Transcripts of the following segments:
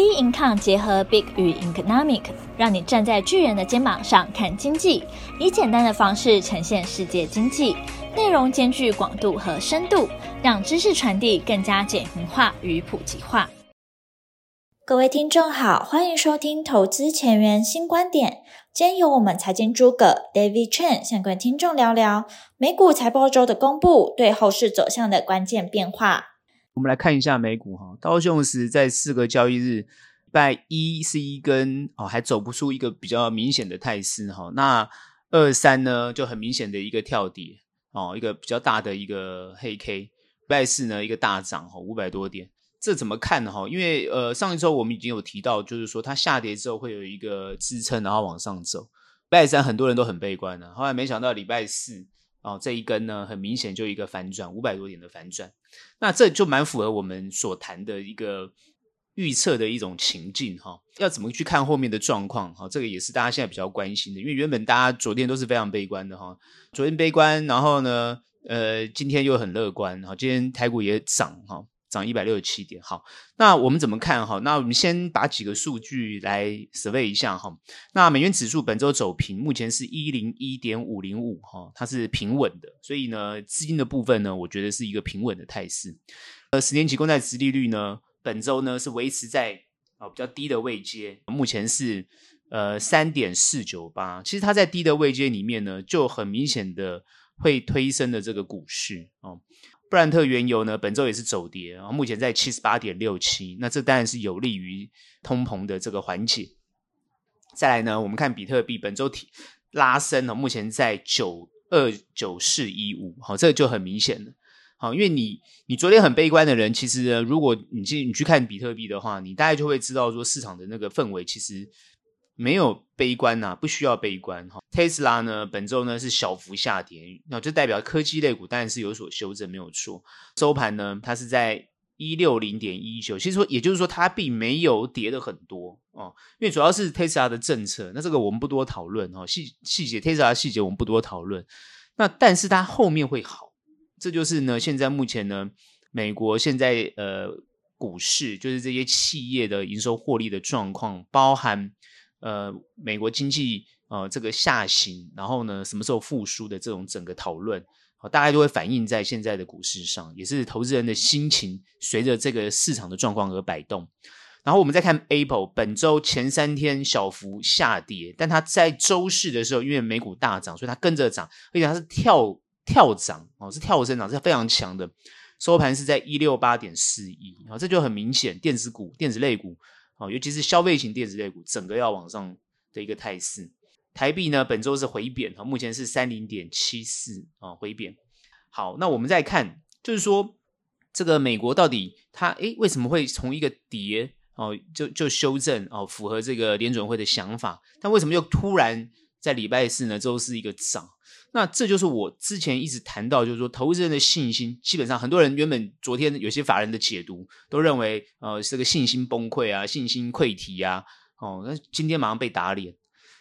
B Income 结合 Big 与 Economic，让你站在巨人的肩膀上看经济，以简单的方式呈现世界经济，内容兼具广度和深度，让知识传递更加简明化与普及化。各位听众好，欢迎收听投资前沿新观点。今天由我们财经诸葛 David Chen 想跟听众聊聊美股财报周的公布对后市走向的关键变化。我们来看一下美股哈，道琼斯在四个交易日，拜一是一根哦，还走不出一个比较明显的态势哈。那二三呢就很明显的一个跳跌哦，一个比较大的一个黑 K。拜四呢一个大涨哈，五百多点，这怎么看哈？因为呃上一周我们已经有提到，就是说它下跌之后会有一个支撑，然后往上走。拜三很多人都很悲观的，后来没想到礼拜四。哦，这一根呢，很明显就一个反转，五百多点的反转，那这就蛮符合我们所谈的一个预测的一种情境哈、要怎么去看后面的状况哈、哦？这个也是大家现在比较关心的，因为原本大家昨天都是非常悲观的哈、昨天悲观，然后呢，呃，今天又很乐观哈，今天台股也涨哈。涨一百六十七点，好，那我们怎么看哈？那我们先把几个数据来 survey 一下哈。那美元指数本周走平，目前是一零一点五零五哈，它是平稳的，所以呢，资金的部分呢，我觉得是一个平稳的态势。呃，十年期公债殖利率呢，本周呢是维持在啊比较低的位阶，目前是呃三点四九八。其实它在低的位阶里面呢，就很明显的会推升的这个股市哦。布兰特原油呢，本周也是走跌，然后目前在七十八点六七，那这当然是有利于通膨的这个缓解。再来呢，我们看比特币本周提拉升了，目前在九二九四一五，好，这个就很明显了。好，因为你你昨天很悲观的人，其实，如果你去你去看比特币的话，你大概就会知道说市场的那个氛围其实。没有悲观呐、不需要悲观哈。特斯拉呢，本周呢是小幅下跌，那就代表科技类股当然是有所修正，没有错。收盘呢，它是在一六零点一九，其实说也就是说它并没有跌的很多哦，因为主要是特斯拉的政策，那这个我们不多讨论哈，细细节特斯拉细节我们不多讨论。那但是它后面会好，这就是呢，现在目前呢，美国现在呃股市就是这些企业的营收获利的状况，包含。呃，美国经济呃这个下行，然后呢，什么时候复苏的这种整个讨论，好，大概都会反映在现在的股市上，也是投资人的心情随着这个市场的状况而摆动。然后我们再看 Apple，本周前三天小幅下跌，但它在周四的时候，因为美股大涨，所以它跟着涨，而且它是跳跳涨哦，是跳升涨，是非常强的。收盘是在一六八点四一，啊，这就很明显，电子股、电子类股。哦，尤其是消费型电子类股，整个要往上的一个态势。台币呢，本周是回贬，哈，目前是三零点七四啊，回贬。好，那我们再看，就是说这个美国到底它诶为什么会从一个跌哦，就就修正哦，符合这个联准会的想法，但为什么又突然在礼拜四呢，周是一个涨？那这就是我之前一直谈到，就是说投资人的信心，基本上很多人原本昨天有些法人的解读都认为，呃，这个信心崩溃啊，信心溃堤啊，哦，那今天马上被打脸。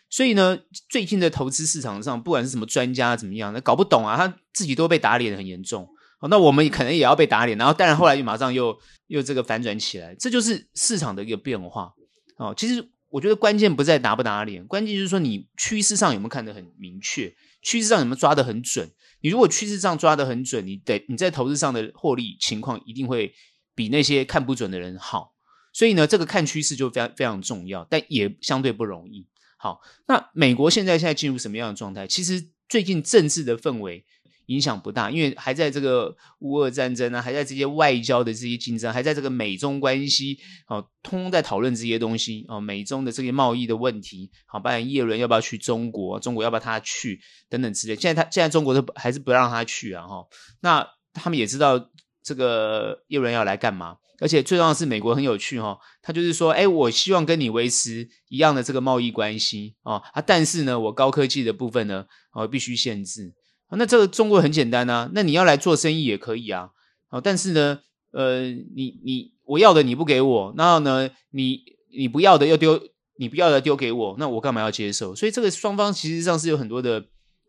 所以呢，最近的投资市场上，不管是什么专家怎么样，那搞不懂啊，他自己都被打脸很严重。哦，那我们可能也要被打脸，然后但然后来又马上又又这个反转起来，这就是市场的一个变化。哦，其实我觉得关键不在打不打脸，关键就是说你趋势上有没有看得很明确。趋势上有没有抓得很准？你如果趋势上抓得很准，你得你在投资上的获利情况一定会比那些看不准的人好。所以呢，这个看趋势就非常非常重要，但也相对不容易。好，那美国现在现在进入什么样的状态？其实最近政治的氛围。影响不大，因为还在这个乌俄战争啊，还在这些外交的这些竞争，还在这个美中关系，哦，通通在讨论这些东西哦，美中的这些贸易的问题，好，包括叶伦要不要去中国，中国要不要他去等等之类。现在他现在中国都还是不让他去啊，哈，那他们也知道这个叶伦要来干嘛，而且最重要是美国很有趣哈，他就是说，哎，我希望跟你维持一样的这个贸易关系啊，啊，但是呢，我高科技的部分呢，哦，必须限制。那这个中国很简单啊，那你要来做生意也可以啊，好，但是呢，呃，你你我要的你不给我，然后呢，你你不要的又丢，你不要的丢给我，那我干嘛要接受？所以这个双方其实上是有很多的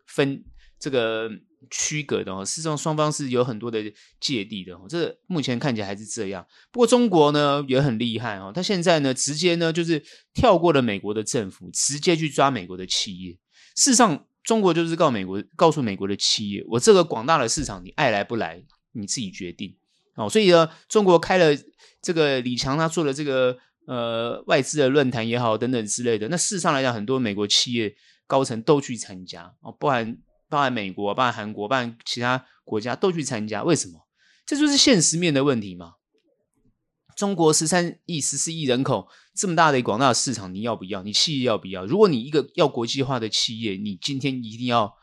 分这个区隔的哦，事实上双方是有很多的芥蒂的哦，这个目前看起来还是这样。不过中国呢也很厉害哦，他现在呢直接呢就是跳过了美国的政府，直接去抓美国的企业。事实上，中国就是告美国，告诉美国的企业，我这个广大的市场，你爱来不来，你自己决定哦。所以呢，中国开了这个李强他做的这个呃外资的论坛也好，等等之类的。那事实上来讲，很多美国企业高层都去参加哦，包含。包含美国、包含韩国、包含其他国家都去参加，为什么？这就是现实面的问题嘛。中国十三亿、十四亿人口，这么大的广大的市场，你要不要？你企业要不要？如果你一个要国际化的企业，你今天一定要，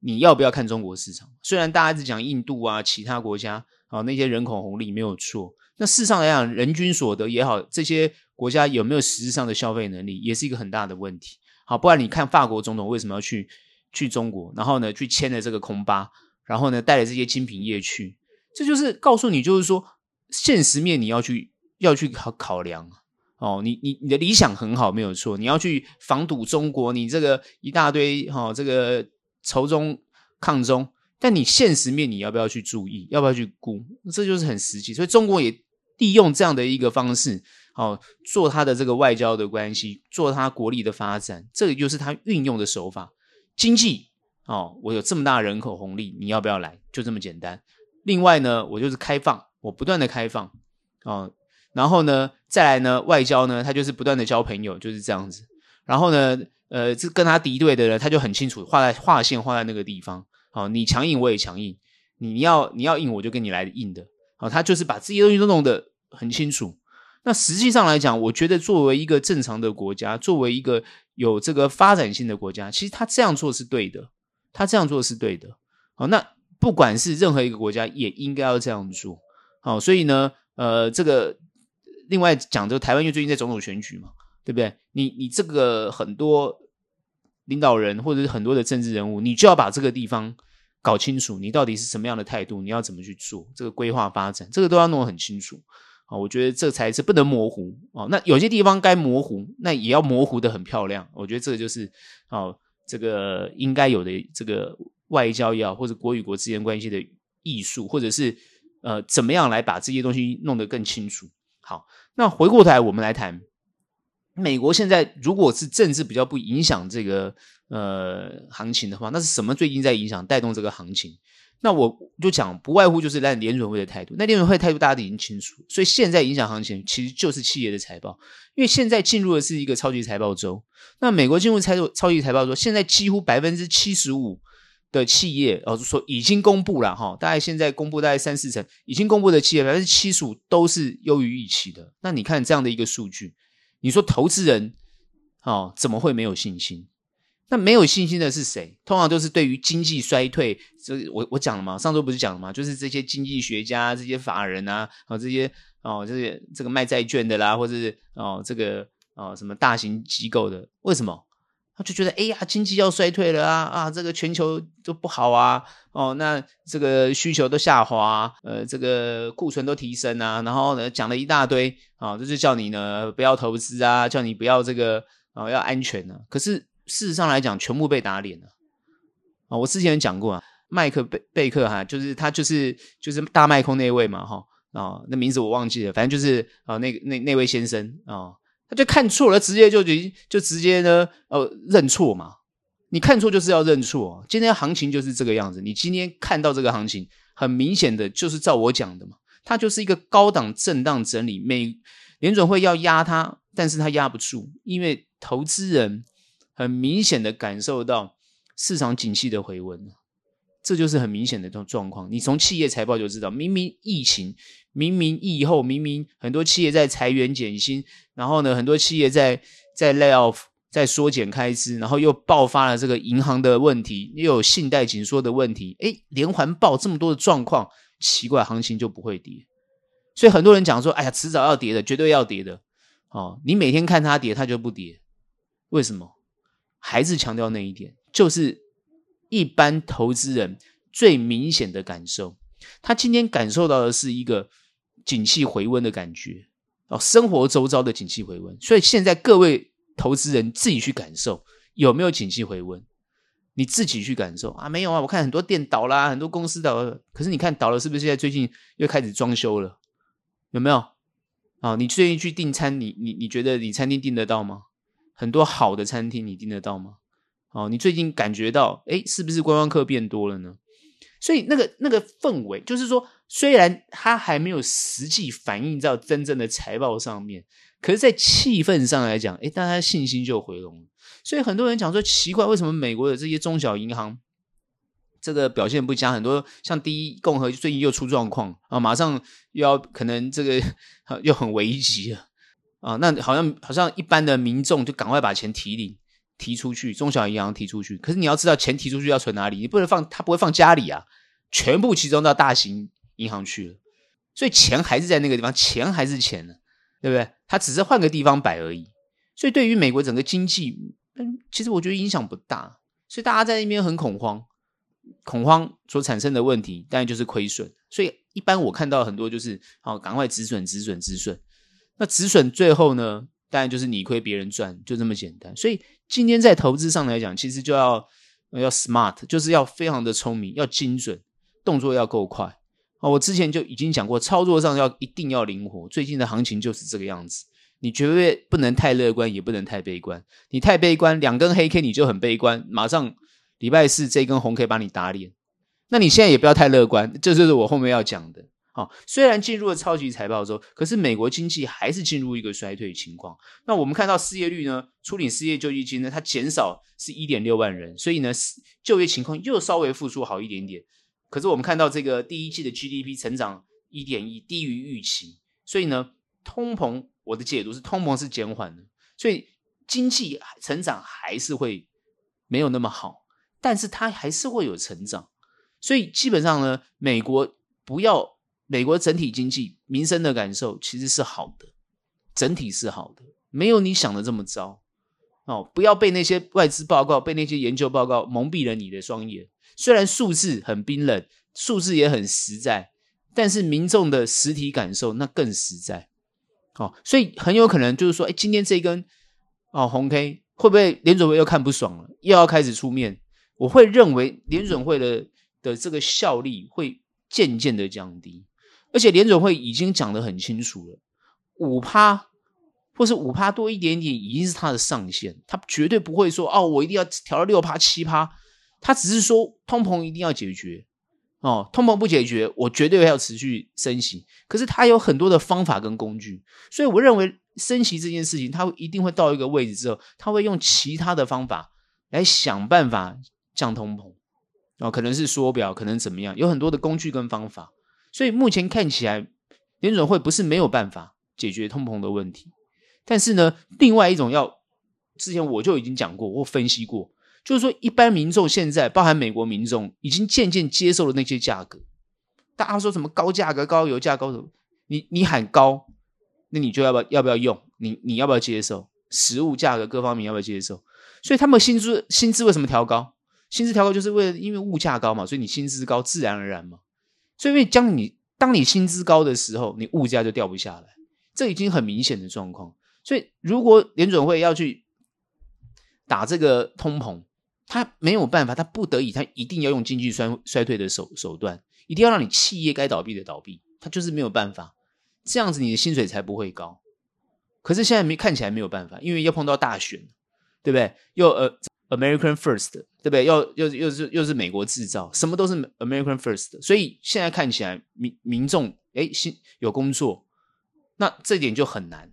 你要不要看中国市场？虽然大家一直讲印度啊，其他国家啊，那些人口红利没有错，那事实上来讲，人均所得也好，这些国家有没有实质上的消费能力，也是一个很大的问题。好，不然你看法国总统为什么要去？去中国，然后呢，去签了这个空巴，然后呢，带了这些精品业去，这就是告诉你，就是说，现实面你要去要去考考量哦。你你你的理想很好，没有错，你要去防堵中国，你这个一大堆哈、哦，这个仇中抗中，但你现实面你要不要去注意，要不要去估？这就是很实际。所以中国也利用这样的一个方式，哦，做他的这个外交的关系，做他国力的发展，这个就是他运用的手法。经济哦，我有这么大人口红利，你要不要来？就这么简单。另外呢，我就是开放，我不断的开放哦，然后呢，再来呢，外交呢，他就是不断的交朋友，就是这样子。然后呢，呃，这跟他敌对的人，他就很清楚，画在画线画在那个地方。哦，你强硬我也强硬，你要你要硬我就跟你来硬的。哦，他就是把这些东西都弄得很清楚。那实际上来讲，我觉得作为一个正常的国家，作为一个有这个发展性的国家，其实他这样做是对的，他这样做是对的。好，那不管是任何一个国家，也应该要这样做。好，所以呢，呃，这个另外讲，这个台湾因为最近在总统选举嘛，对不对？你你这个很多领导人或者是很多的政治人物，你就要把这个地方搞清楚，你到底是什么样的态度，你要怎么去做这个规划发展，这个都要弄得很清楚。啊，我觉得这才是不能模糊哦。那有些地方该模糊，那也要模糊的很漂亮。我觉得这个就是哦，这个应该有的这个外交也好，或者国与国之间关系的艺术，或者是呃，怎么样来把这些东西弄得更清楚。好，那回过头来我们来谈美国现在，如果是政治比较不影响这个呃行情的话，那是什么最近在影响带动这个行情？那我就讲，不外乎就是那联准会的态度。那联准会态度大家都已经清楚，所以现在影响行情其实就是企业的财报，因为现在进入的是一个超级财报周。那美国进入超超级财报周，现在几乎百分之七十五的企业，哦，就说已经公布了哈，大概现在公布大概三四成，已经公布的企业百分之七十五都是优于预期的。那你看这样的一个数据，你说投资人哦怎么会没有信心？那没有信心的是谁？通常都是对于经济衰退，这我我讲了嘛，上周不是讲了嘛，就是这些经济学家、这些法人啊，啊这些哦，这些这个卖债券的啦，或者是哦这个哦什么大型机构的，为什么？他就觉得哎呀，经济要衰退了啊啊，这个全球都不好啊，哦那这个需求都下滑，呃这个库存都提升啊，然后呢讲了一大堆啊，这就叫你呢不要投资啊，叫你不要这个啊要安全呢、啊，可是。事实上来讲，全部被打脸了啊！我之前讲过啊，麦克贝贝克哈，就是他就是就是大麦空那位嘛哈啊，那名字我忘记了，反正就是啊那那那位先生啊，他就看错了，直接就就直接呢呃认错嘛。你看错就是要认错，今天行情就是这个样子。你今天看到这个行情，很明显的就是照我讲的嘛，它就是一个高档震荡整理，美联准会要压它，但是它压不住，因为投资人。很明显的感受到市场景气的回温，这就是很明显的这种状况。你从企业财报就知道，明明疫情，明明疫后，明明很多企业在裁员减薪，然后呢，很多企业在在 lay off，在缩减开支，然后又爆发了这个银行的问题，又有信贷紧缩的问题，诶，连环爆这么多的状况，奇怪，行情就不会跌。所以很多人讲说，哎呀，迟早要跌的，绝对要跌的。哦，你每天看它跌，它就不跌，为什么？还是强调那一点，就是一般投资人最明显的感受，他今天感受到的是一个景气回温的感觉哦，生活周遭的景气回温。所以现在各位投资人自己去感受有没有景气回温你自己去感受啊，没有啊，我看很多店倒啦，很多公司倒了，可是你看倒了，是不是现在最近又开始装修了？有没有？啊，你最近去订餐，你你你觉得你餐厅订得到吗？很多好的餐厅你订得到吗？哦，你最近感觉到，哎，是不是观光客变多了呢？所以那个那个氛围，就是说，虽然它还没有实际反映到真正的财报上面，可是，在气氛上来讲，哎，大家信心就回笼了。所以很多人讲说，奇怪，为什么美国的这些中小银行这个表现不佳？很多像第一共和最近又出状况啊，马上又要可能这个 又很危急了啊。那好像好像一般的民众就赶快把钱提领。提出去，中小银行提出去，可是你要知道，钱提出去要存哪里？你不能放，他不会放家里啊，全部集中到大型银行去了，所以钱还是在那个地方，钱还是钱呢，对不对？他只是换个地方摆而已。所以对于美国整个经济，嗯，其实我觉得影响不大。所以大家在那边很恐慌，恐慌所产生的问题，当然就是亏损。所以一般我看到很多就是，好，赶快止损，止损，止损。那止损最后呢？当然就是你亏别人赚，就这么简单。所以今天在投资上来讲，其实就要要 smart，就是要非常的聪明，要精准，动作要够快啊。我之前就已经讲过，操作上要一定要灵活。最近的行情就是这个样子，你绝对不能太乐观，也不能太悲观。你太悲观，两根黑 K 你就很悲观，马上礼拜四这根红 K 把你打脸。那你现在也不要太乐观，这就是我后面要讲的。好，虽然进入了超级财报周，可是美国经济还是进入一个衰退情况。那我们看到失业率呢，处理失业救济金呢，它减少是一点六万人，所以呢，就业情况又稍微复苏好一点点。可是我们看到这个第一季的 GDP 成长一点一，低于预期，所以呢，通膨我的解读是通膨是减缓的，所以经济成长还是会没有那么好，但是它还是会有成长。所以基本上呢，美国不要。美国整体经济民生的感受其实是好的，整体是好的，没有你想的这么糟哦。不要被那些外资报告、被那些研究报告蒙蔽了你的双眼。虽然数字很冰冷，数字也很实在，但是民众的实体感受那更实在。哦，所以很有可能就是说，哎，今天这一根哦红 K 会不会联准会又看不爽了，又要开始出面？我会认为联准会的的这个效力会渐渐的降低。而且联准会已经讲得很清楚了，五趴或是五趴多一点点已经是它的上限，它绝对不会说哦，我一定要调到六趴七趴，它只是说通膨一定要解决哦，通膨不解决，我绝对要持续升息。可是它有很多的方法跟工具，所以我认为升息这件事情，它一定会到一个位置之后，它会用其他的方法来想办法降通膨哦，可能是缩表，可能怎么样，有很多的工具跟方法。所以目前看起来，联准会不是没有办法解决通膨的问题，但是呢，另外一种要，之前我就已经讲过或分析过，就是说一般民众现在，包含美国民众，已经渐渐接受了那些价格。大家说什么高价格、高油价、高什么？你你喊高，那你就要不要要不要用？你你要不要接受？食物价格各方面要不要接受？所以他们薪资薪资为什么调高？薪资调高就是为了因为物价高嘛，所以你薪资高，自然而然嘛。所以，因为将你当你薪资高的时候，你物价就掉不下来，这已经很明显的状况。所以，如果联准会要去打这个通膨，他没有办法，他不得已，他一定要用经济衰衰退的手手段，一定要让你企业该倒闭的倒闭，他就是没有办法，这样子你的薪水才不会高。可是现在没看起来没有办法，因为要碰到大选，对不对？又呃。American first，对不对？又又又是又是美国制造，什么都是 American first。所以现在看起来民民众哎，有工作，那这点就很难。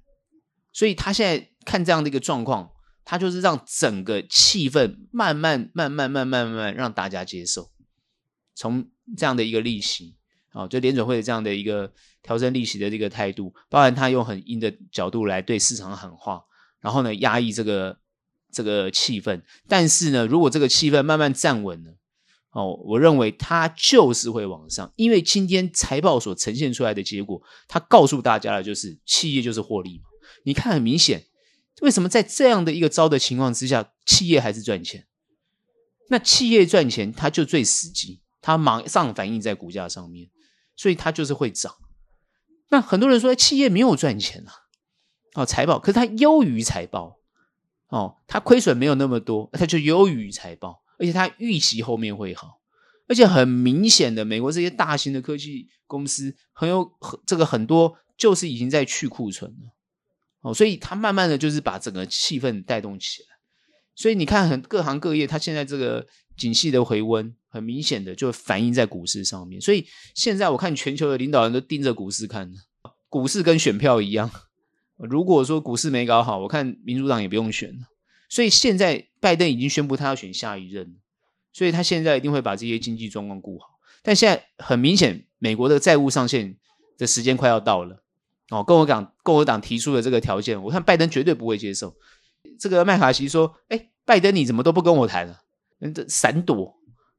所以他现在看这样的一个状况，他就是让整个气氛慢慢慢慢慢慢慢慢让大家接受。从这样的一个利息，哦，就联准会这样的一个调整利息的这个态度，包含他用很硬的角度来对市场喊话，然后呢，压抑这个。这个气氛，但是呢，如果这个气氛慢慢站稳了，哦，我认为它就是会往上，因为今天财报所呈现出来的结果，它告诉大家的就是企业就是获利嘛。你看很明显，为什么在这样的一个糟的情况之下，企业还是赚钱？那企业赚钱，它就最实际，它马上反映在股价上面，所以它就是会涨。那很多人说企业没有赚钱啊，哦，财报，可是它优于财报。哦，它亏损没有那么多，它就优于财报。而且他预期后面会好，而且很明显的，美国这些大型的科技公司很有很这个很多就是已经在去库存了，哦，所以他慢慢的就是把整个气氛带动起来，所以你看很各行各业，它现在这个景气的回温，很明显的就反映在股市上面，所以现在我看全球的领导人都盯着股市看，股市跟选票一样。如果说股市没搞好，我看民主党也不用选了。所以现在拜登已经宣布他要选下一任，所以他现在一定会把这些经济状况顾好。但现在很明显，美国的债务上限的时间快要到了。哦，共和党共和党提出的这个条件，我看拜登绝对不会接受。这个麦卡锡说：“哎，拜登你怎么都不跟我谈了？这闪躲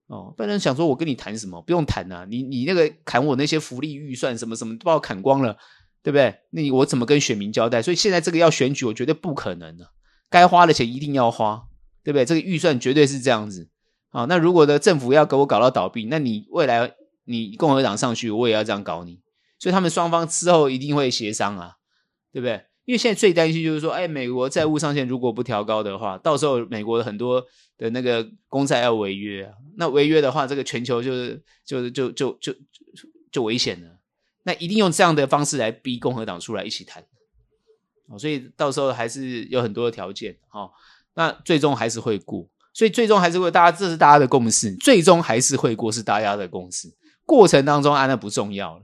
哦。”拜登想说：“我跟你谈什么？不用谈啊，你你那个砍我那些福利预算什么什么都把我砍光了。”对不对？那你我怎么跟选民交代？所以现在这个要选举，我觉得不可能的。该花的钱一定要花，对不对？这个预算绝对是这样子啊。那如果的政府要给我搞到倒闭，那你未来你共和党上去，我也要这样搞你。所以他们双方之后一定会协商啊，对不对？因为现在最担心就是说，哎，美国债务上限如果不调高的话，到时候美国的很多的那个公债要违约啊。那违约的话，这个全球就是就是就就就就就危险了。那一定用这样的方式来逼共和党出来一起谈，所以到时候还是有很多的条件，那最终还是会过，所以最终还是会大家这是大家的共识，最终还是会过是大家的共识，过程当中啊那不重要了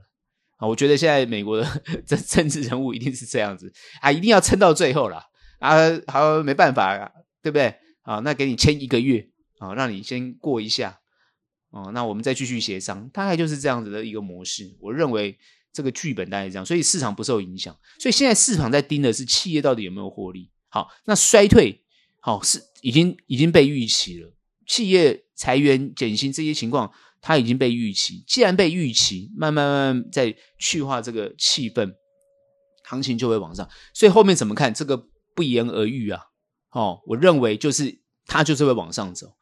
啊，我觉得现在美国的 这政治人物一定是这样子啊，一定要撑到最后了啊，好没办法啊，对不对啊？那给你签一个月啊，让你先过一下。哦，那我们再继续协商，大概就是这样子的一个模式。我认为这个剧本大概是这样，所以市场不受影响。所以现在市场在盯的是企业到底有没有获利。好，那衰退，好是已经已经被预期了。企业裁员减薪这些情况，它已经被预期。既然被预期，慢慢慢慢在去化这个气氛，行情就会往上。所以后面怎么看？这个不言而喻啊。哦，我认为就是它就是会往上走。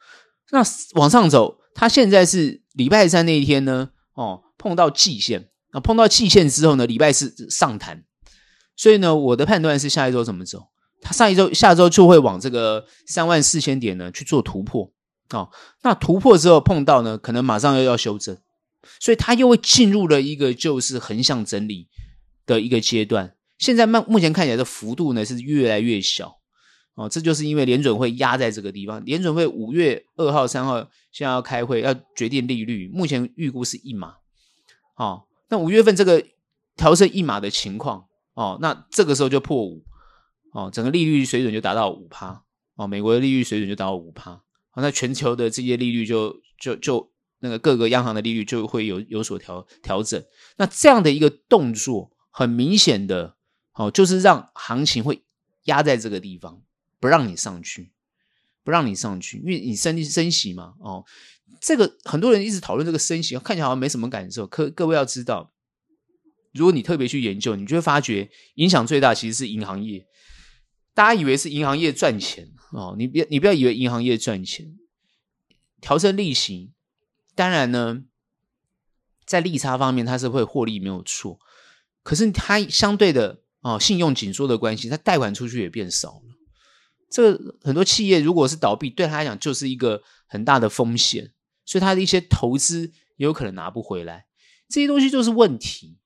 那往上走。他现在是礼拜三那一天呢，哦，碰到季线，那碰到季线之后呢，礼拜四上弹，所以呢，我的判断是下一周怎么走？他上一周、下周就会往这个三万四千点呢去做突破，哦，那突破之后碰到呢，可能马上又要修正，所以他又会进入了一个就是横向整理的一个阶段。现在目目前看起来的幅度呢是越来越小。哦，这就是因为联准会压在这个地方。联准会五月二号、三号现在要开会，要决定利率，目前预估是一码。哦，那五月份这个调升一码的情况，哦，那这个时候就破五，哦，整个利率水准就达到五趴，哦，美国的利率水准就达到五趴，哦，那全球的这些利率就就就那个各个央行的利率就会有有所调调整。那这样的一个动作，很明显的，哦，就是让行情会压在这个地方。不让你上去，不让你上去，因为你升升息嘛，哦，这个很多人一直讨论这个升息，看起来好像没什么感受。可各位要知道，如果你特别去研究，你就会发觉影响最大其实是银行业。大家以为是银行业赚钱哦，你别你不要以为银行业赚钱，调升利息，当然呢，在利差方面它是会获利没有错，可是它相对的哦，信用紧缩的关系，它贷款出去也变少了。这个很多企业如果是倒闭，对他来讲就是一个很大的风险，所以他的一些投资也有可能拿不回来，这些东西就是问题。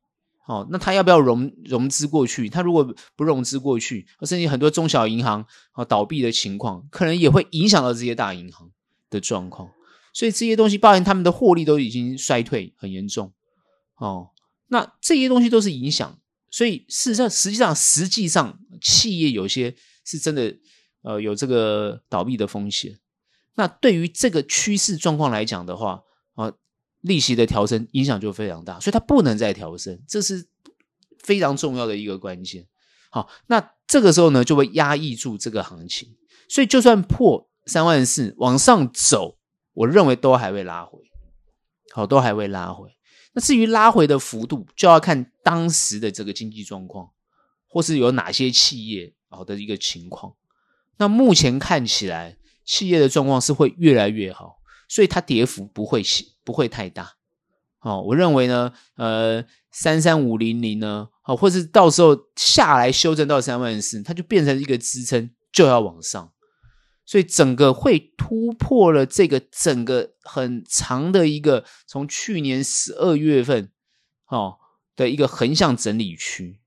哦，那他要不要融融资过去？他如果不融资过去，甚至很多中小银行啊倒闭的情况，可能也会影响到这些大银行的状况。所以这些东西，包含他们的获利都已经衰退很严重。哦，那这些东西都是影响。所以事实上，实际上，实际上，企业有些是真的。呃，有这个倒闭的风险。那对于这个趋势状况来讲的话，啊，利息的调升影响就非常大，所以它不能再调升，这是非常重要的一个关键。好，那这个时候呢，就会压抑住这个行情，所以就算破三万四往上走，我认为都还会拉回，好，都还会拉回。那至于拉回的幅度，就要看当时的这个经济状况，或是有哪些企业好的一个情况。那目前看起来，企业的状况是会越来越好，所以它跌幅不会不会太大。哦，我认为呢，呃，三三五零零呢，好，或是到时候下来修正到三万四，它就变成一个支撑，就要往上。所以整个会突破了这个整个很长的一个从去年十二月份哦的一个横向整理区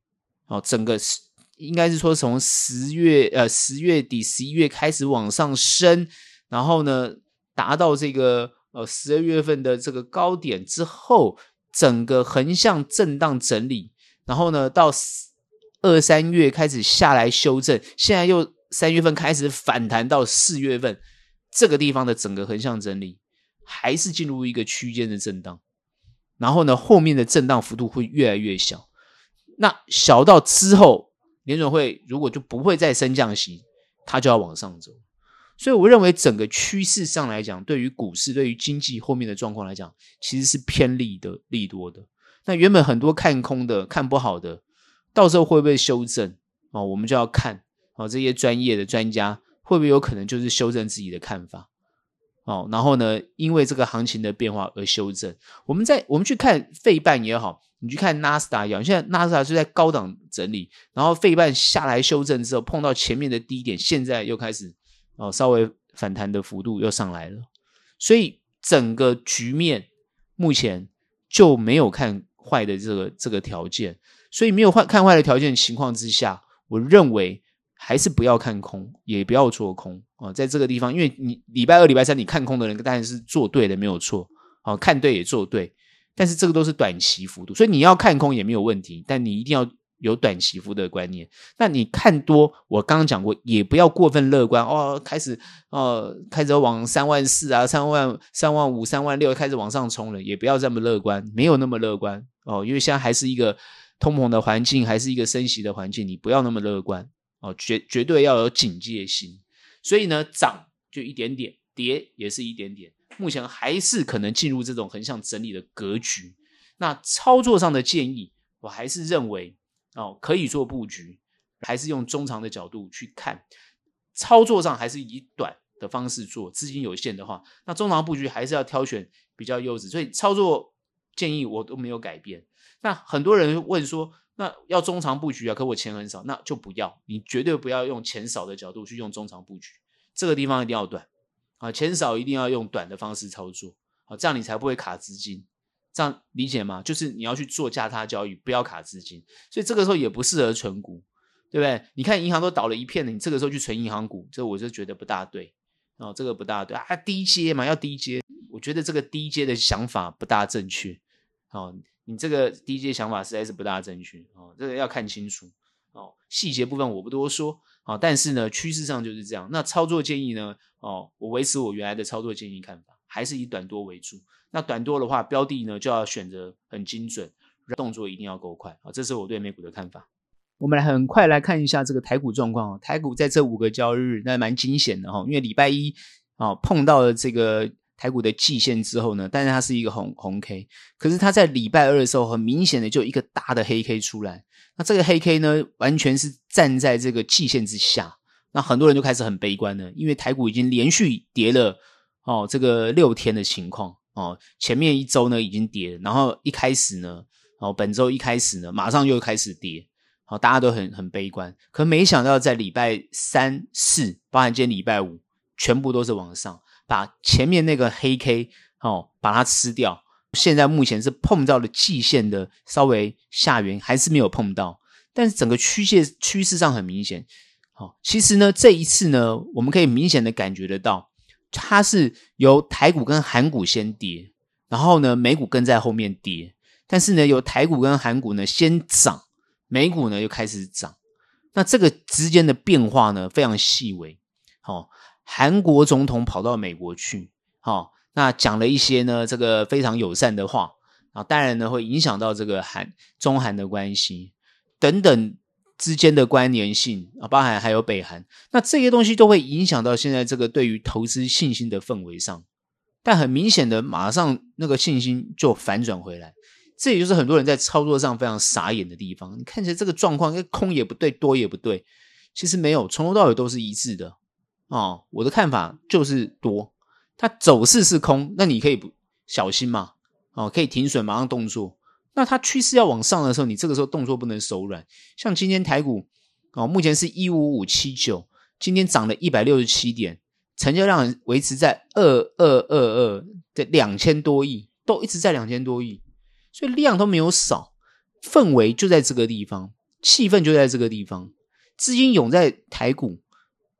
哦，整个是应该是说从十月呃十月底十一月开始往上升，然后呢达到这个呃十二月份的这个高点之后，整个横向震荡整理，然后呢到二三月开始下来修正，现在又。三月份开始反弹到四月份，这个地方的整个横向整理还是进入一个区间的震荡，然后呢，后面的震荡幅度会越来越小。那小到之后，联准会如果就不会再升降息，它就要往上走。所以我认为整个趋势上来讲，对于股市、对于经济后面的状况来讲，其实是偏利的、利多的。那原本很多看空的、看不好的，到时候会不会修正啊？我们就要看。哦，这些专业的专家会不会有可能就是修正自己的看法？哦，然后呢，因为这个行情的变化而修正。我们在我们去看费半也好，你去看纳斯达一样，现在纳斯达是在高档整理，然后费半下来修正之后碰到前面的低点，现在又开始哦稍微反弹的幅度又上来了，所以整个局面目前就没有看坏的这个这个条件，所以没有坏看坏的条件情况之下，我认为。还是不要看空，也不要做空哦！在这个地方，因为你礼拜二、礼拜三你看空的人当然是做对的，没有错哦，看对也做对，但是这个都是短期幅度，所以你要看空也没有问题，但你一定要有短期幅度的观念。那你看多，我刚刚讲过，也不要过分乐观哦，开始哦，开始往三万四啊、三万、三万五、三万六开始往上冲了，也不要这么乐观，没有那么乐观哦，因为现在还是一个通膨的环境，还是一个升息的环境，你不要那么乐观。哦，绝绝对要有警戒心，所以呢，涨就一点点，跌也是一点点，目前还是可能进入这种横向整理的格局。那操作上的建议，我还是认为哦，可以做布局，还是用中长的角度去看。操作上还是以短的方式做，资金有限的话，那中长布局还是要挑选比较优质。所以操作建议我都没有改变。那很多人问说，那要中长布局啊，可我钱很少，那就不要。你绝对不要用钱少的角度去用中长布局，这个地方一定要短啊，钱少一定要用短的方式操作啊，这样你才不会卡资金。这样理解吗？就是你要去做价差交易，不要卡资金。所以这个时候也不适合存股，对不对？你看银行都倒了一片了，你这个时候去存银行股，这我就觉得不大对哦，这个不大对啊，低阶嘛，要低阶，我觉得这个低阶的想法不大正确哦。你这个低阶想法实在是不大正确哦，这个要看清楚哦。细节部分我不多说啊，但是呢，趋势上就是这样。那操作建议呢？哦，我维持我原来的操作建议看法，还是以短多为主。那短多的话，标的呢就要选择很精准，动作一定要够快啊。这是我对美股的看法。我们来很快来看一下这个台股状况。台股在这五个交易日那蛮惊险的哈，因为礼拜一啊碰到了这个。台股的季线之后呢，但是它是一个红红 K，可是它在礼拜二的时候，很明显的就一个大的黑 K 出来。那这个黑 K 呢，完全是站在这个季线之下。那很多人就开始很悲观了，因为台股已经连续跌了哦，这个六天的情况哦，前面一周呢已经跌了，然后一开始呢，哦，本周一开始呢，马上又开始跌，好，大家都很很悲观。可没想到在礼拜三四，包含今天礼拜五，全部都是往上。把前面那个黑 K 哦，把它吃掉。现在目前是碰到了季线的稍微下缘，还是没有碰到。但是整个趋势趋势上很明显。好，其实呢，这一次呢，我们可以明显的感觉得到，它是由台股跟韩股先跌，然后呢，美股跟在后面跌。但是呢，由台股跟韩股呢先涨，美股呢又开始涨。那这个之间的变化呢，非常细微。好。韩国总统跑到美国去，好、哦，那讲了一些呢，这个非常友善的话，啊，当然呢会影响到这个韩中韩的关系等等之间的关联性啊，包含还有北韩，那这些东西都会影响到现在这个对于投资信心的氛围上，但很明显的，马上那个信心就反转回来，这也就是很多人在操作上非常傻眼的地方。你看起来这个状况，空也不对，多也不对，其实没有，从头到尾都是一致的。哦，我的看法就是多，它走势是空，那你可以不小心嘛？哦，可以停损，马上动作。那它趋势要往上的时候，你这个时候动作不能手软。像今天台股哦，目前是一五五七九，今天涨了一百六十七点，成交量维持在二二二二的两千多亿，都一直在两千多亿，所以量都没有少，氛围就在这个地方，气氛就在这个地方，资金涌在台股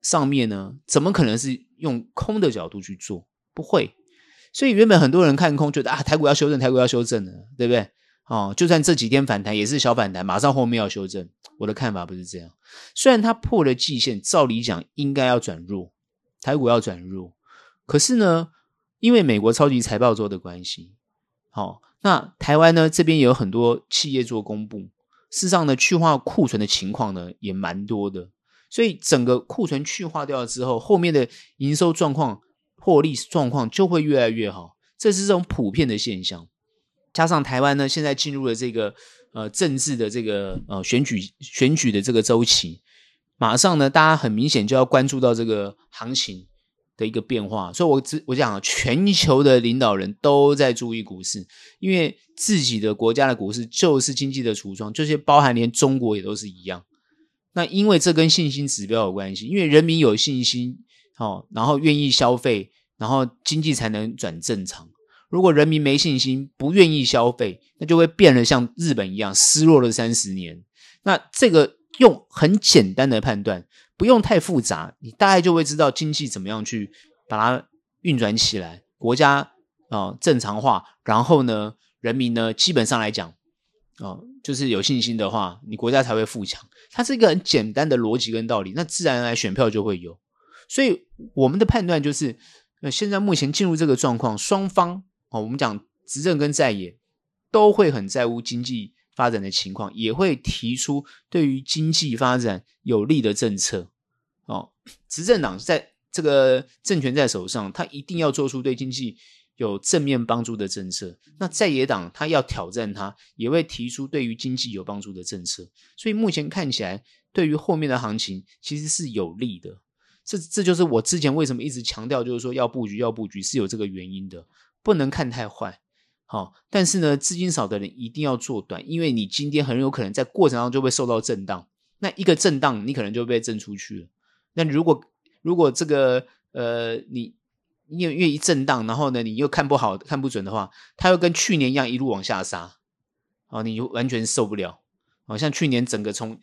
上面呢，怎么可能是用空的角度去做？不会，所以原本很多人看空，觉得啊，台股要修正，台股要修正的，对不对？哦，就算这几天反弹也是小反弹，马上后面要修正。我的看法不是这样，虽然它破了季线，照理讲应该要转弱，台股要转弱，可是呢，因为美国超级财报周的关系，好、哦，那台湾呢这边也有很多企业做公布，事实上呢，去化库存的情况呢也蛮多的，所以整个库存去化掉了之后，后面的营收状况、获利状况就会越来越好，这是这种普遍的现象。加上台湾呢，现在进入了这个呃政治的这个呃选举选举的这个周期，马上呢，大家很明显就要关注到这个行情的一个变化。所以我只我讲，全球的领导人都在注意股市，因为自己的国家的股市就是经济的橱窗，这些包含连中国也都是一样。那因为这跟信心指标有关系，因为人民有信心，哦，然后愿意消费，然后经济才能转正常。如果人民没信心，不愿意消费，那就会变得像日本一样失落了三十年。那这个用很简单的判断，不用太复杂，你大概就会知道经济怎么样去把它运转起来，国家啊、正常化，然后呢，人民呢基本上来讲，哦、就是有信心的话，你国家才会富强。它是一个很简单的逻辑跟道理，那自然而然选票就会有。所以我们的判断就是，那现在目前进入这个状况，双方。哦，我们讲执政跟在野都会很在乎经济发展的情况，也会提出对于经济发展有利的政策。哦，执政党在这个政权在手上，他一定要做出对经济有正面帮助的政策。那在野党他要挑战他，也会提出对于经济有帮助的政策。所以目前看起来，对于后面的行情其实是有利的。这这就是我之前为什么一直强调，就是说要布局要布局是有这个原因的。不能看太坏，好、但是呢，资金少的人一定要做短，因为你今天很有可能在过程当中就会受到震荡，那一个震荡你可能就被震出去了。那如果如果这个呃你你有愿意震荡，然后呢你又看不好看不准的话，它又跟去年一样一路往下杀，哦，你就完全受不了。好、哦、像去年整个从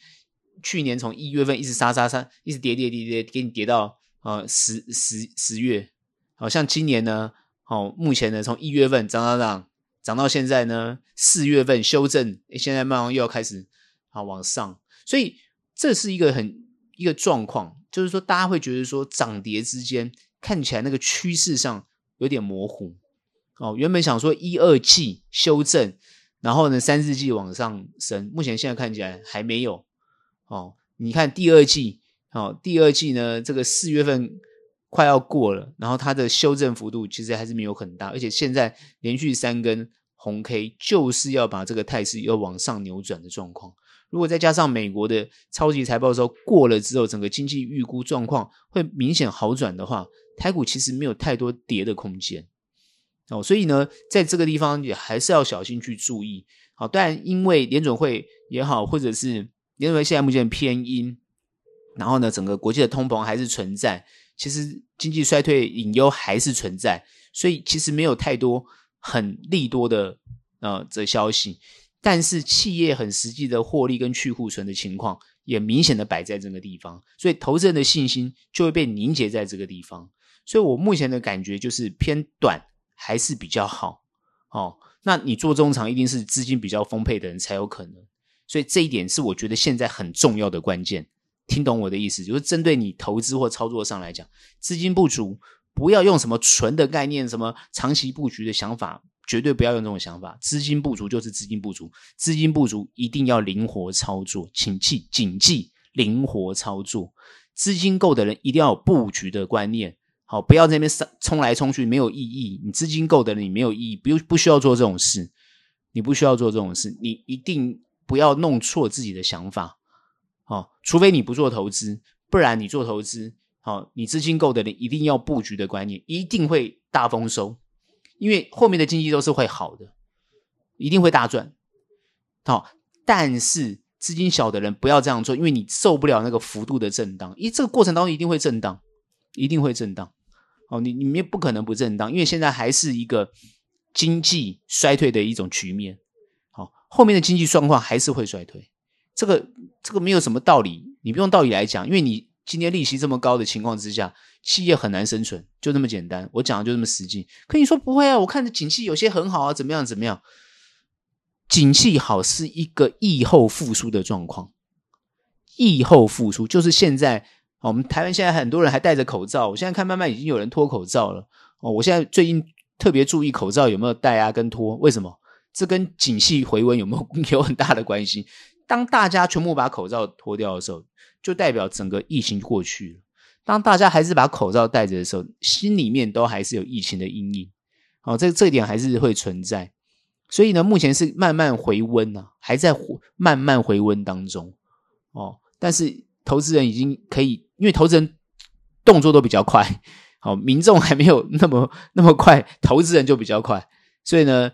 去年从一月份一直杀杀杀，一直跌跌跌跌，给你跌到呃十十十月，好、哦、像今年呢。好，目前呢，从一月份涨涨涨涨到现在呢，四月份修正，现在慢慢又要开始好往上，所以这是一个很一个状况，就是说大家会觉得说涨跌之间看起来那个趋势上有点模糊。哦，原本想说一二季修正，然后呢三四季往上升，目前现在看起来还没有。哦，你看第二季，哦，第二季呢这个四月份。快要过了，然后它的修正幅度其实还是没有很大，而且现在连续三根红 K 就是要把这个态势要往上扭转的状况。如果再加上美国的超级财报周过了之后，整个经济预估状况会明显好转的话，台股其实没有太多跌的空间哦。所以呢，在这个地方也还是要小心去注意。好，当然因为联准会也好，或者是联准会现在目前偏鹰，然后呢，整个国际的通膨还是存在。其实经济衰退隐忧还是存在，所以其实没有太多很利多的呃这消息，但是企业很实际的获利跟去库存的情况也明显的摆在这个地方，所以投资人的信心就会被凝结在这个地方。所以我目前的感觉就是偏短还是比较好哦。那你做中长一定是资金比较丰沛的人才有可能，所以这一点是我觉得现在很重要的关键。听懂我的意思，就是针对你投资或操作上来讲，资金不足，不要用什么纯的概念，什么长期布局的想法，绝对不要用这种想法。资金不足就是资金不足，资金不足一定要灵活操作，请记谨记灵活操作。资金够的人一定要有布局的观念，好，不要在那边冲冲来冲去没有意义。你资金够的人，你没有意义，不用不需要做这种事，你不需要做这种事，你一定不要弄错自己的想法。哦，除非你不做投资，不然你做投资，哦，你资金够的人一定要布局的观念，一定会大丰收，因为后面的经济都是会好的，一定会大赚。好，但是资金小的人不要这样做，因为你受不了那个幅度的震荡，因为这个过程当中一定会震荡，一定会震荡。哦，你你们也不可能不震荡，因为现在还是一个经济衰退的一种局面。好、哦，后面的经济状况还是会衰退，这个这个没有什么道理，你不用道理来讲，因为你今天利息这么高的情况之下，企业很难生存，就这么简单。我讲的就这么实际。可你说不会啊？我看着景气有些很好啊，怎么样怎么样？景气好是一个疫后复苏的状况，疫后复苏就是现在。哦我们台湾现在很多人还戴着口罩，我现在看慢慢已经有人脱口罩了。哦，我现在最近特别注意口罩有没有戴啊，跟脱。为什么？这跟景气回温有没有 有很大的关系？当大家全部把口罩脱掉的时候，就代表整个疫情过去了。当大家还是把口罩戴着的时候，心里面都还是有疫情的阴影。哦，这这一点还是会存在。所以呢，目前是慢慢回温呢、啊，还在慢慢回温当中。哦，但是投资人已经可以。因为投资人动作都比较快，好，民众还没有那么 那么快，投资人就比较快，所以呢，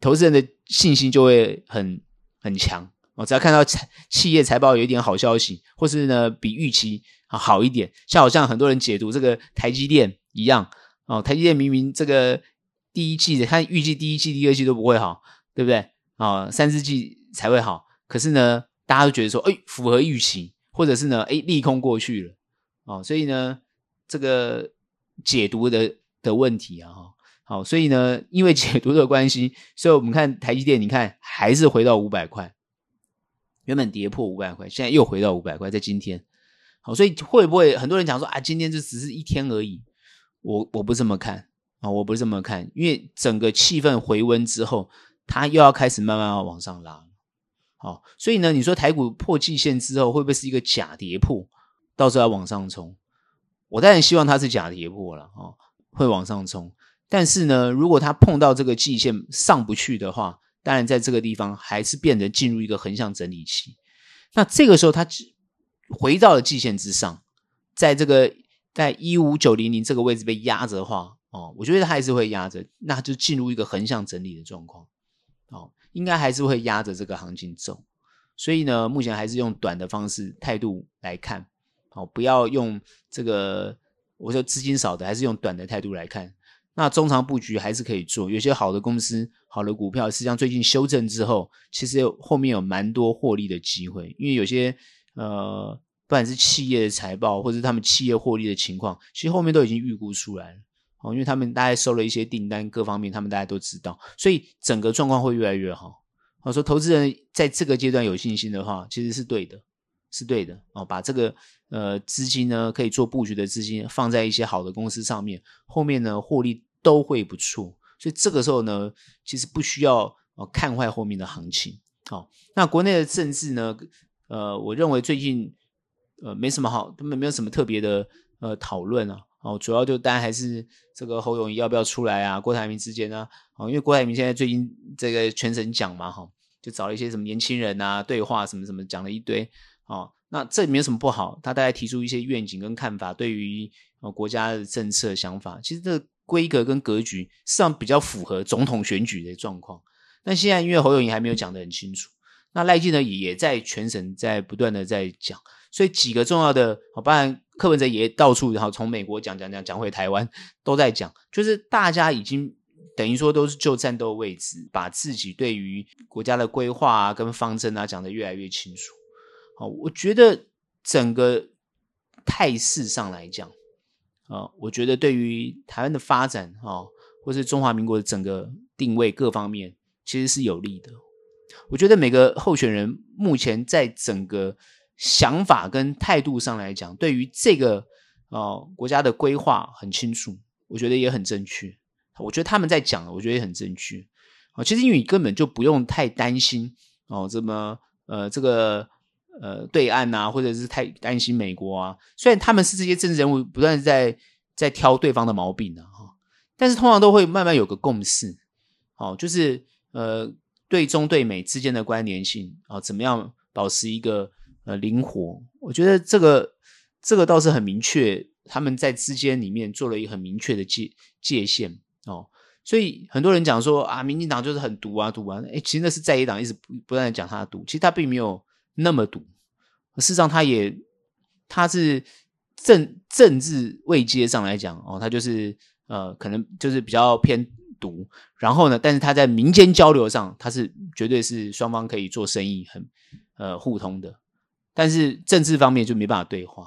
投资人的信心就会很很强。哦只要看到财企业财报有一点好消息，或是呢比预期好一点，像好像很多人解读这个台积电一样，哦，台积电明明这个第一季的，看预计第一季、第二季都不会好，对不对？啊，三四季才会好，可是呢，大家都觉得说，哎，符合预期。或者是呢，诶，利空过去了，哦，所以呢，这个解读的的问题啊，哈，好，所以呢，因为 解读的关系，所以我们看台积电，你看还是回到五百块，原本跌破五百块，现在又回到五百块，在今天，好，所以会不会很多人讲说啊，今天这只是一天而已？我我不这么看。啊，我不这么看，因为整个气氛回温之后，它又要开始慢慢往上拉。好，所以呢，你说台股破季线之后会不会是一个假跌破？到时候要往上冲，我当然希望它是假跌破了哦，会往上冲。但是呢，如果它碰到这个季线上不去的话，当然在这个地方还是变得进入一个横向整理期。那这个时候它回到了季线之上，在这个在一五九零零这个位置被压着的话，哦，我觉得它还是会压着，那就进入一个横向整理的状况，哦。应该还是会压着这个行情走，所以呢，目前还是用短的方式态度来看，好，不要用这个我说资金少的，还是用短的态度来看。那中长布局还是可以做，有些好的公司、好的股票，实际上最近修正之后，其实有后面有蛮多获利的机会，因为有些呃，不管是企业的财报，或者是他们企业获利的情况，其实后面都已经预估出来了。哦，因为他们大概收了一些订单，各方面他们大家都知道，所以整个状况会越来越好。我说，投资人在这个阶段有信心的话，其实是对的，是对的。哦，把这个呃资金呢，可以做布局的资金放在一些好的公司上面，后面呢获利都会不错。所以这个时候呢，其实不需要哦看坏后面的行情。好，那国内的政治呢，呃，我认为最近呃没什么好，根本没有什么特别的呃讨论啊。哦，主要就当然还是这个侯友宜要不要出来啊？郭台铭之间呢？哦，因为郭台铭现在最近这个全省讲嘛，哈，就找了一些什么年轻人啊，对话什么什么，讲了一堆。哦，那这没有什么不好，他大概提出一些愿景跟看法，对于哦国家的政策想法，其实这规格跟格局实际上比较符合总统选举的状况。但现在因为侯友宜还没有讲得很清楚，那赖清德也在全省在不断的在讲，所以几个重要的，哦，当然。柯文哲也到处，然后从美国讲讲讲讲回台湾，都在讲，就是大家已经等于说都是就战斗位置，把自己对于国家的规划啊跟方针啊讲得越来越清楚。好，我觉得整个态势上来讲，啊，我觉得对于台湾的发展啊，或是中华民国的整个定位各方面，其实是有利的。我觉得每个候选人目前在整个。想法跟态度上来讲，对于这个哦国家的规划很清楚，我觉得也很正确。我觉得他们在讲，我觉得也很正确。哦，其实因为你根本就不用太担心哦，这么呃这个呃对岸啊，或者是太担心美国啊。虽然他们是这些政治人物，不断在在挑对方的毛病啊，哈，但是通常都会慢慢有个共识。哦，就是呃对中对美之间的关联性啊，怎么样保持一个。呃，灵活，我觉得这个这个倒是很明确，他们在之间里面做了一个很明确的界界限哦，所以很多人讲说啊，民进党就是很毒啊，毒啊，哎，其实那是在野党一直不不断的讲他的毒，其实他并没有那么毒，事实上他也他是政政治位阶上来讲哦，他就是呃，可能就是比较偏独。然后呢，但是他在民间交流上，他是绝对是双方可以做生意很呃互通的。但是政治方面就没办法对话。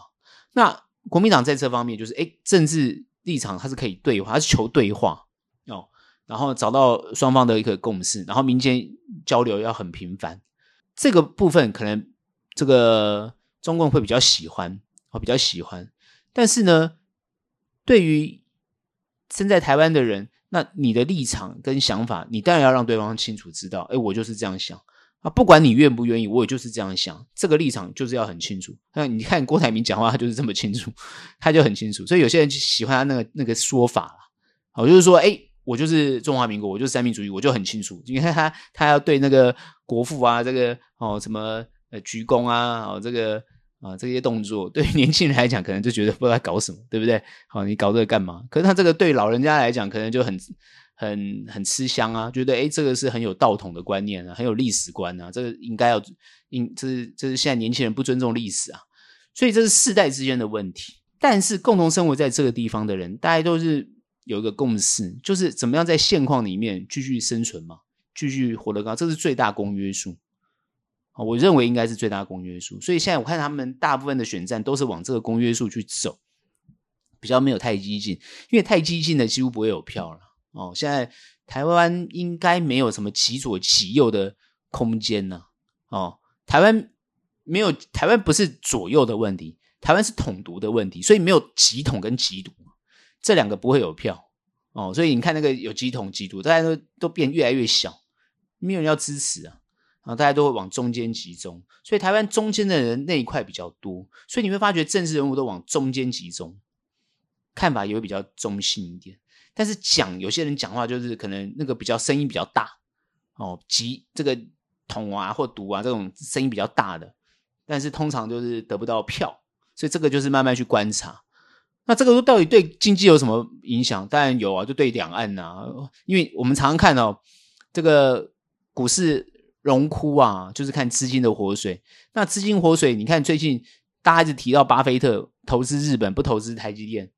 那国民党在这方面就是，哎，政治立场它是可以对话，它是求对话哦，然后找到双方的一个共识，然后民间交流要很频繁。这个部分可能这个中共会比较喜欢。我比较喜欢，但是呢，对于身在台湾的人，那你的立场跟想法，你当然要让对方清楚知道。哎，我就是这样想啊，不管你愿不愿意，我也就是这样想。这个立场就是要很清楚。那你看郭台铭讲话，他就是这么清楚，他就很清楚。所以有些人就喜欢他那个那个说法。好，就是说，哎，我就是中华民国，我就是三民主义，我就很清楚。你看他他要对那个国父啊，这个哦什么呃鞠躬啊，哦这个。啊，这些动作对于年轻人来讲，可能就觉得不知道搞什么，对不对？好，你搞这个干嘛？可是他这个对老人家来讲，可能就很、很、很吃香啊，觉得诶，这个是很有道统的观念啊，很有历史观啊，这个应该要，应这是这是现在年轻人不尊重历史啊，所以这是世代之间的问题。但是共同生活在这个地方的人，大家都是有一个共识，就是怎么样在现况里面继续生存嘛，继续活得高，这是最大公约数。我认为应该是最大公约数，所以现在我看他们大部分的选战都是往这个公约数去走，比较没有太激进，因为太激进的几乎不会有票了。哦，现在台湾应该没有什么极左极右的空间呢。哦，台湾没有，台湾不是左右的问题，台湾是统独的问题，所以没有极统跟极独这两个不会有票。哦，所以你看那个有极统极独，大家都都变越来越小，没有人要支持啊。啊，大家都会往中间集中，所以台湾中间的人那一块比较多，所以你会发觉政治人物都往中间集中，看法也会比较中性一点。但是讲有些人讲话就是可能那个比较声音比较大哦，急这个统啊或独啊这种声音比较大的，但是通常就是得不到票，所以这个就是慢慢去观察。那这个到底对经济有什么影响？当然有啊，就对两岸呐，因为我们常常看到这个股市。荣枯啊，就是看资金的活水。那资金活水，你看最近大家一直提到巴菲特投资日本不投资台积电，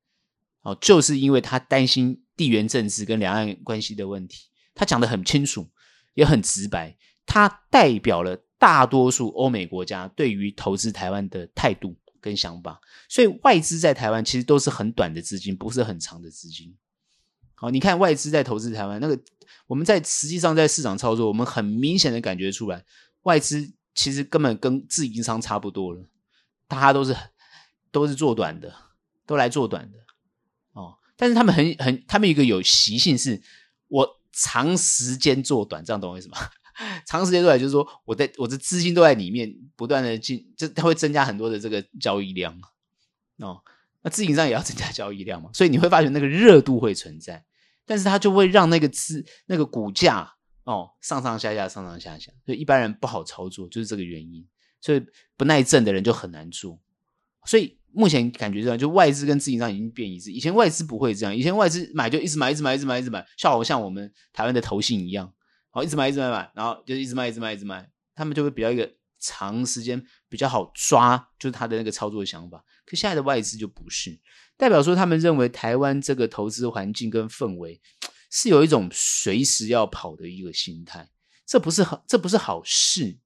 哦，就是因为他担心地缘政治跟两岸关系的问题。他讲的很清楚，也很直白。他代表了大多数欧美国家对于投资台湾的态度跟想法。所以外资在台湾其实都是很短的资金，不是很长的资金。好，你看外资在投资台湾那个。我们在实际上在市场操作，我们很明显的感觉出来，外资其实根本跟自营商差不多了，大家都是都是做短的，都来做短的。但是他们很很，他们一个有习性是，我长时间做短，这样懂我意思吗？长时间做短就是说，我的我的资金都在里面不断的进，就它会增加很多的这个交易量哦。那自营商也要增加交易量嘛，所以你会发现那个热度会存在。但是它就会让那个资那个股价哦上上下下上上下下，所以一般人不好操作，就是这个原因。所以不耐震的人就很难做。所以目前感觉上，就外资跟自营商已经变一致。以前外资不会这样，以前外资买就一直买，一直买，一直买，一直买，像好像我们台湾的投信一样，好一直买，一直买买，然后就一直卖，一直卖，一直卖，他们就会比较一个长时间比较好抓，就是他的那个操作的想法。可现在的外资就不是。代表说，他们认为台湾这个投资环境跟氛围是有一种随时要跑的一个心态，这不是好，这不是好事，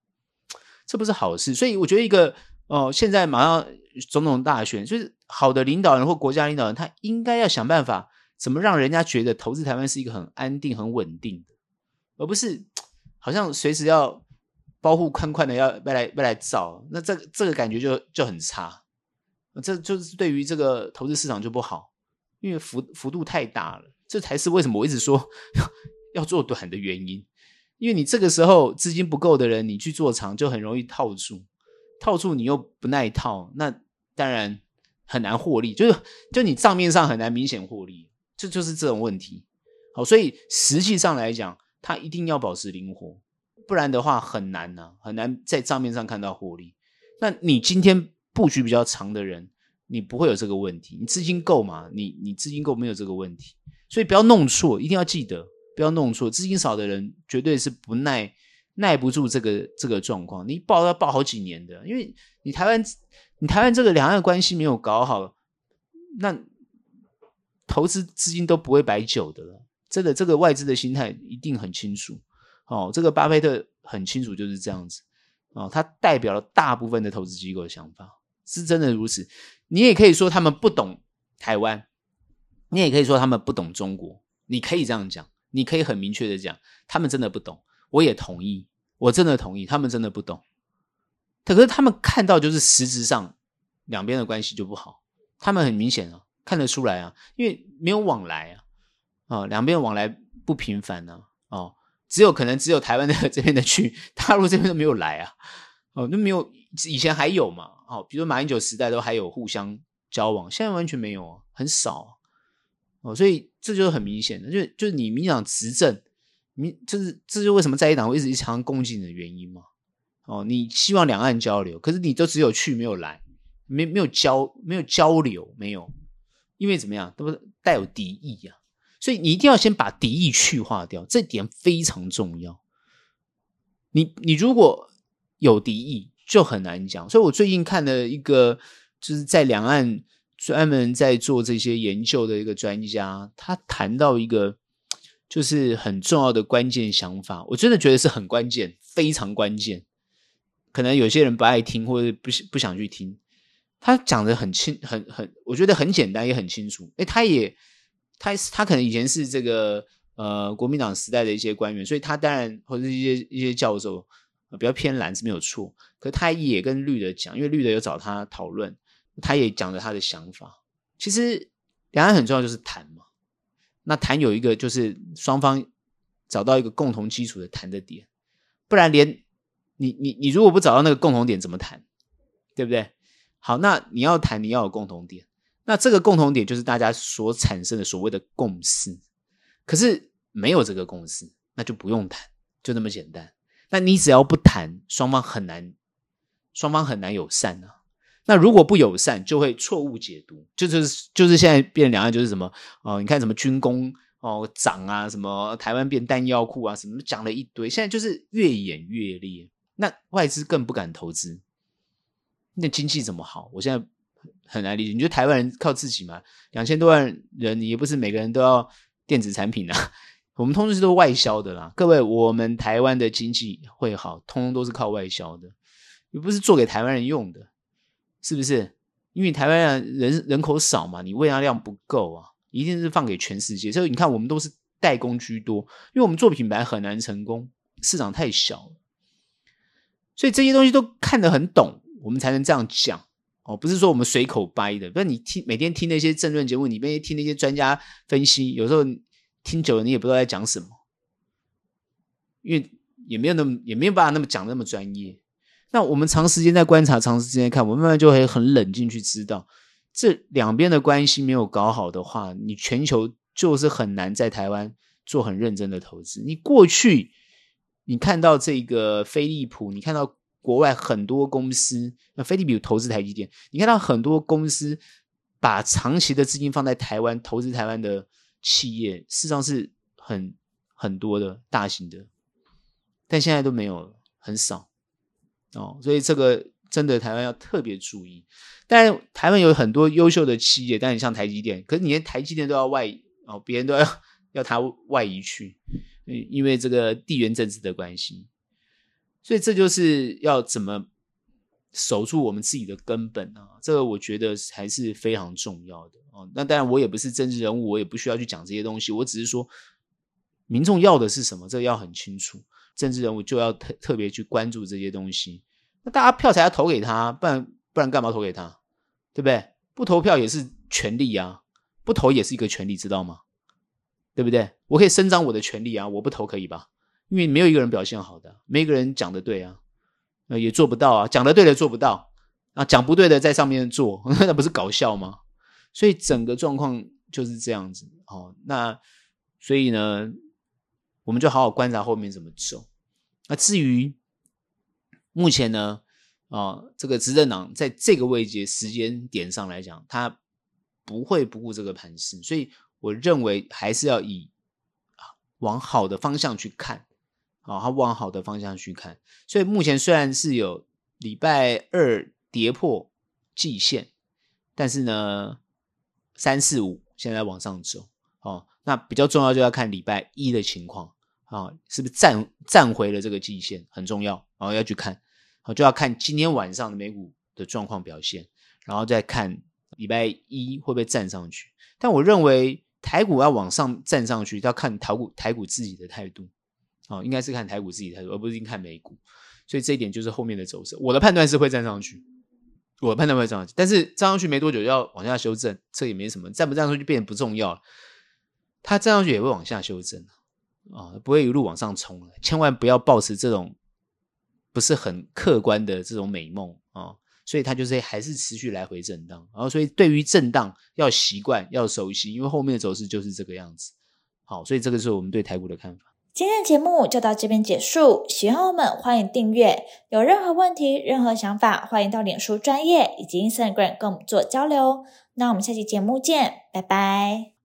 这不是好事。所以我觉得一个哦，现在马上总统大选，就是好的领导人或国家领导人，他应该要想办法怎么让人家觉得投资台湾是一个很安定、很稳定的，而不是好像随时要包袱宽宽的要要来要来造，那这这个感觉就就很差。这就是对于这个投资市场就不好，因为幅幅度太大了，这才是为什么我一直说 要做短的原因。因为你这个时候资金不够的人，你去做长就很容易套住，套住你又不耐套，那当然很难获利，就是就你账面上很难明显获利，这就是这种问题。好，所以实际上来讲，它一定要保持灵活，不然的话很难呐、啊，很难在账面上看到获利。那你今天。布局比较长的人，你不会有这个问题。你资金够嘛？你你资金够没有这个问题，所以不要弄错，一定要记得不要弄错。资金少的人绝对是不耐耐不住这个这个状况。你抱要抱好几年的，因为你台湾你台湾这个两岸关系没有搞好，那投资资金都不会摆久的了。真的，这个外资的心态一定很清楚。哦，这个巴菲特很清楚就是这样子。哦，他代表了大部分的投资机构的想法，是真的如此。你也可以说他们不懂台湾，你也可以说他们不懂中国。你可以这样讲，你可以很明确的讲，他们真的不懂。我也同意，我真的同意，他们真的不懂。可是他们看到就是实质上两边的关系就不好，他们很明显啊，看得出来啊，因为没有往来啊，啊，两边往来不频繁呢，哦，只有可能只有台湾的 这边的去，大陆这边都没有来啊，哦，都没有，以前还有嘛，哦，比如马英九时代都还有互相交往，现在完全没有，很少。哦，所以这就是很明显的，就就是你民党执政，你就是这是为什么在野党会一直常攻击你的原因嘛。哦，你希望两岸交流，可是你都只有去没有来，没没有交没有交流，没有，因为怎么样，都是带有敌意呀、啊。所以你一定要先把敌意去化掉，这点非常重要。你你如果有敌意，就很难讲。所以我最近看了一个，就是在两岸。专门在做这些研究的一个专家，他谈到一个就是很重要的关键想法，我真的觉得是很关键，非常关键。可能有些人不爱听，或者不不想去听。他讲的很清，很很，我觉得很简单，也很清楚。诶，他也他他可能以前是这个呃国民党时代的一些官员，所以他当然或者一些一些教授比较偏蓝是没有错。可他也跟绿的讲，因为绿的有找他讨论。他也讲了他的想法。其实两岸很重要，就是谈嘛。那谈有一个就是双方找到一个共同基础的谈的点，不然连你你你如果不找到那个共同点，怎么谈？对不对？好，那你要谈，你要有共同点。那这个共同点就是大家所产生的所谓的共识。可是没有这个共识，那就不用谈，就那么简单。那你只要不谈，双方很难，双方很难友善啊。那如果不友善，就会错误解读，就是就是现在变两岸就是什么哦，你看什么军工哦涨啊，什么台湾变弹药库啊，什么讲了一堆，现在就是越演越烈。那外资更不敢投资，那经济怎么好？我现在很难理解。你觉得台湾人靠自己吗？两千多万人，你也不是每个人都要电子产品啊。我们通通是都外销的啦，各位，我们台湾的经济会好，通通都是靠外销的，又不是做给台湾人用的。是不是？因为台湾人人口少嘛，你喂养量不够啊，一定是放给全世界。所以你看，我们都是代工居多，因为我们做品牌很难成功，市场太小了。所以这些东西都看得很懂，我们才能这样讲哦。不是说我们随口掰的，不然你听每天听那些政论节目，你每天听那些专家分析，有时候听久了你也不知道在讲什么，因为也没有那么也没有办法那么讲那么专业。那我们长时间在观察，长时间看，我们慢慢就会很冷静去知道，这两边的关系没有搞好的话，你全球就是很难在台湾做很认真的投资。你过去你看到这个飞利浦，你看到国外很多公司，那飞利浦投资台积电，你看到很多公司把长期的资金放在台湾投资台湾的企业，事实上是很很多的大型的，但现在都没有了，很少。哦，所以这个真的台湾要特别注意。但台湾有很多优秀的企业，但你像台积电，可是你连台积电都要外移哦，别人都要要它外移去，因为这个地缘政治的关系。所以这就是要怎么守住我们自己的根本啊？这个我觉得还是非常重要的哦。那当然，我也不是政治人物，我也不需要去讲这些东西。我只是说，民众要的是什么，这个要很清楚。政治人物就要特特别去关注这些东西，那大家票才要投给他，不然不然干嘛投给他？对不对？不投票也是权利啊，不投也是一个权利，知道吗？对不对？我可以伸张我的权利啊，我不投可以吧？因为没有一个人表现好的，没一个人讲的对啊，也做不到啊，讲的对的做不到啊，讲不对的在上面做，那不是搞笑吗？所以整个状况就是这样子哦。那所以呢？我们就好好观察后面怎么走。那至于目前呢，啊，这个执政党在这个位阶时间点上来讲，他不会不顾这个盘势，所以我认为还是要以往好的方向去看，啊，他往好的方向去看。所以目前虽然是有礼拜二跌破季线，但是呢，三四五现在往上走，哦，那比较重要就要看礼拜一的情况啊、是不是站站回了这个季线，很重要，然后要去看，就要看今天晚上的美股的状况表现，然后再看礼拜一会不会站上去。但我认为台股要往上站上去，要看台股台股自己的态度，哦，应该是看台股自己的态度，而不是看美股。所以这一点就是后面的走势，我的判断是会站上去。我判断会站上去，但是站上去没多久要往下修正，这也没什么，站不站上去就变得不重要了。它站上去也会往下修正啊，不会一路往上冲了。千万不要抱持这种不是很客观的这种美梦啊。所以它就是还是持续来回震荡。然后，所以对于震荡要习惯要熟悉，因为后面的走势就是这个样子。好，所以这个是我们对台股的看法。今天的节目就到这边结束，喜欢我们欢迎订阅，有任何问题、任何想法，欢迎到脸书专业以及 Instagram 跟我们做交流。那我们下期节目见，拜拜。